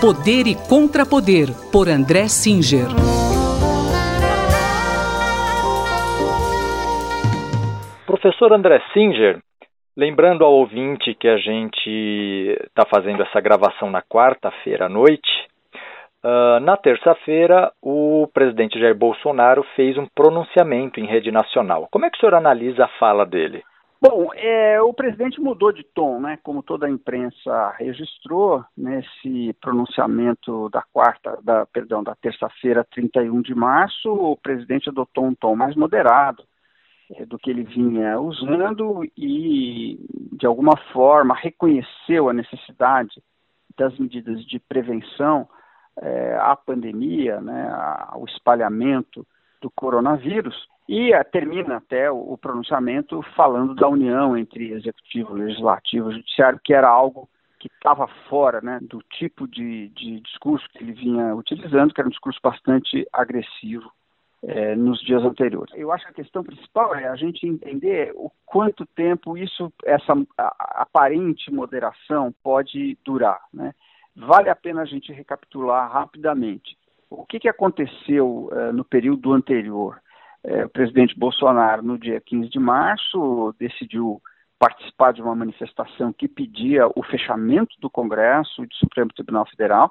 Poder e Contrapoder, por André Singer. Professor André Singer, lembrando ao ouvinte que a gente está fazendo essa gravação na quarta-feira à noite, uh, na terça-feira o presidente Jair Bolsonaro fez um pronunciamento em rede nacional. Como é que o senhor analisa a fala dele? Bom, é, o presidente mudou de tom, né? Como toda a imprensa registrou nesse pronunciamento da quarta, da, perdão, da terça-feira, 31 de março, o presidente adotou um tom mais moderado é, do que ele vinha usando e, de alguma forma, reconheceu a necessidade das medidas de prevenção é, à pandemia, né, ao espalhamento do coronavírus e uh, termina até o, o, pronunciamento falando da união entre executivo, legislativo e judiciário, que era algo que estava fora né, do tipo de, de, discurso que ele vinha utilizando, que era um discurso bastante agressivo é, nos dias anteriores. Eu acho que a questão principal é a gente entender o quanto tempo isso, essa aparente moderação pode durar. Né? Vale a pena a gente recapitular rapidamente. O que, que aconteceu uh, no período anterior? É, o presidente Bolsonaro, no dia 15 de março, decidiu participar de uma manifestação que pedia o fechamento do Congresso e do Supremo Tribunal Federal.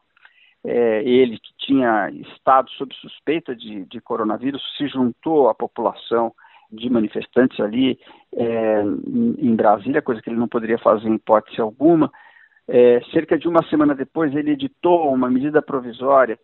É, ele, que tinha estado sob suspeita de, de, coronavírus, se juntou à população de manifestantes ali é, em Brasília, coisa que ele não poderia fazer em hipótese alguma. É, cerca de uma semana depois, ele editou uma medida provisória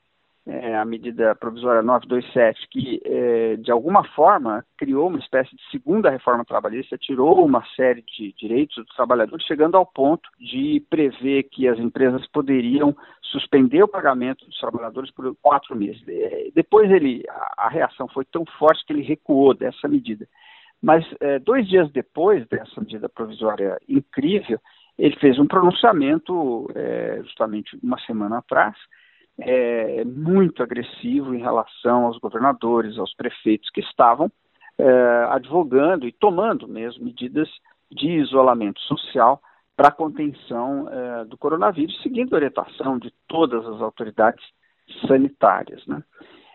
é, a medida provisória 927, que é, de alguma forma criou uma espécie de segunda reforma trabalhista, tirou uma série de direitos dos trabalhadores, chegando ao ponto de prever que as empresas poderiam suspender o pagamento dos trabalhadores por quatro meses. É, depois ele, a, a reação foi tão forte que ele recuou dessa medida. Mas é, dois dias depois dessa medida provisória incrível, ele fez um pronunciamento, é, justamente uma semana atrás, é, muito agressivo em relação aos governadores, aos prefeitos que estavam é, advogando e tomando mesmo medidas de isolamento social para a contenção é, do coronavírus, seguindo a orientação de todas as autoridades sanitárias. Né?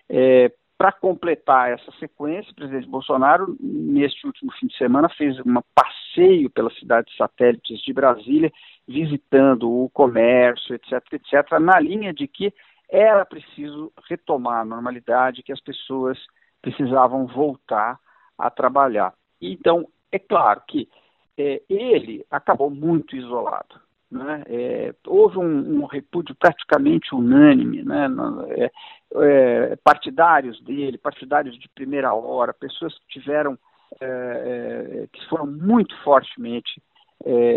É, para completar essa sequência, o presidente Bolsonaro, neste último fim de semana, fez um passeio pelas cidades satélites de Brasília, visitando o comércio, etc., etc., na linha de que era preciso retomar a normalidade, que as pessoas precisavam voltar a trabalhar. Então, é claro que é, ele acabou muito isolado. Né? É, houve um, um, repúdio praticamente unânime, né? É, é, partidários dele, partidários de primeira hora, pessoas que tiveram, é, é, que foram muito fortemente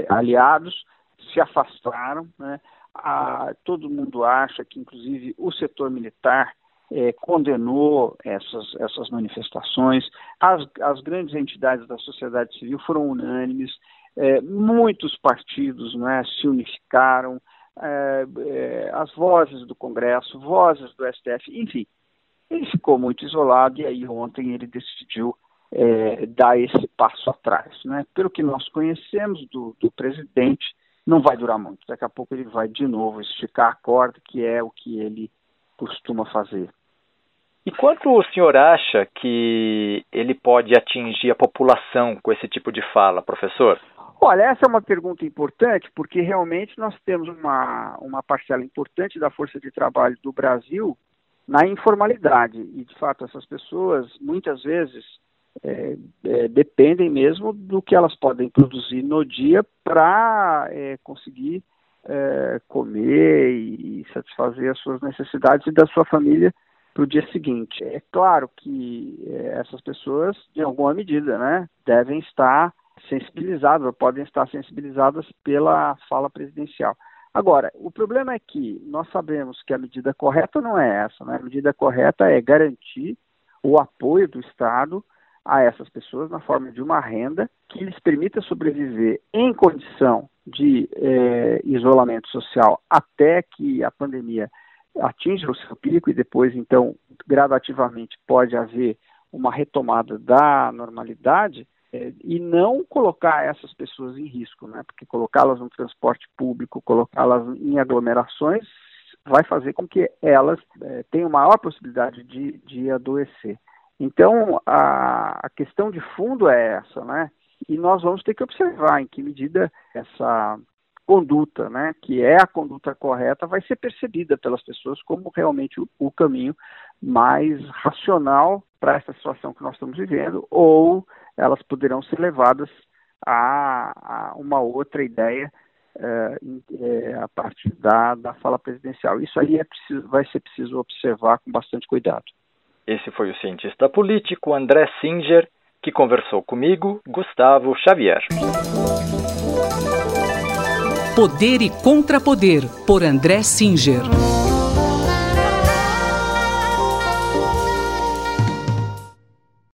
aliados, se afastaram, né? A, todo mundo acha que, inclusive, o setor militar é, condenou essas, essas manifestações, as, as grandes entidades da sociedade civil foram unânimes, é, muitos partidos né, se unificaram, é, é as vozes do Congresso, vozes do STF, enfim, ele ficou muito isolado e aí ontem ele decidiu é, dar esse passo atrás. Né? Pelo que nós conhecemos do, do presidente, não vai durar muito. Daqui a pouco ele vai de novo esticar a corda, que é o que ele costuma fazer. E quanto o senhor acha que ele pode atingir a população com esse tipo de fala, professor? Olha, essa é uma pergunta importante, porque realmente nós temos uma, uma parcela importante da força de trabalho do Brasil na informalidade. E, de fato, essas pessoas, muitas vezes, é, é, dependem mesmo do que elas podem produzir no dia para é, conseguir é, comer e satisfazer as suas necessidades e da sua família para o dia seguinte. É claro que é, essas pessoas, em alguma medida, né, devem estar sensibilizadas, ou podem estar sensibilizadas pela fala presidencial. Agora, o problema é que nós sabemos que a medida correta não é essa, né? A medida correta é garantir o apoio do Estado a essas pessoas na forma de uma renda que lhes permita sobreviver em condição de é, isolamento social até que a pandemia atinja o seu pico e depois, então, gradativamente pode haver uma retomada da normalidade é, e não colocar essas pessoas em risco, né? porque colocá-las no transporte público, colocá-las em aglomerações vai fazer com que elas é, tenham maior possibilidade de, de adoecer. Então, a, a questão de fundo é essa, né? E nós vamos ter que observar em que medida essa conduta, né, que é a conduta correta, vai ser percebida pelas pessoas como realmente o, o caminho mais racional para essa situação que nós estamos vivendo, ou elas poderão ser levadas a, a uma outra ideia é, é, a partir da, da fala presidencial. Isso aí é preciso, vai ser preciso observar com bastante cuidado. Esse foi o cientista político André Singer, que conversou comigo, Gustavo Xavier. Poder e Contrapoder, por André Singer.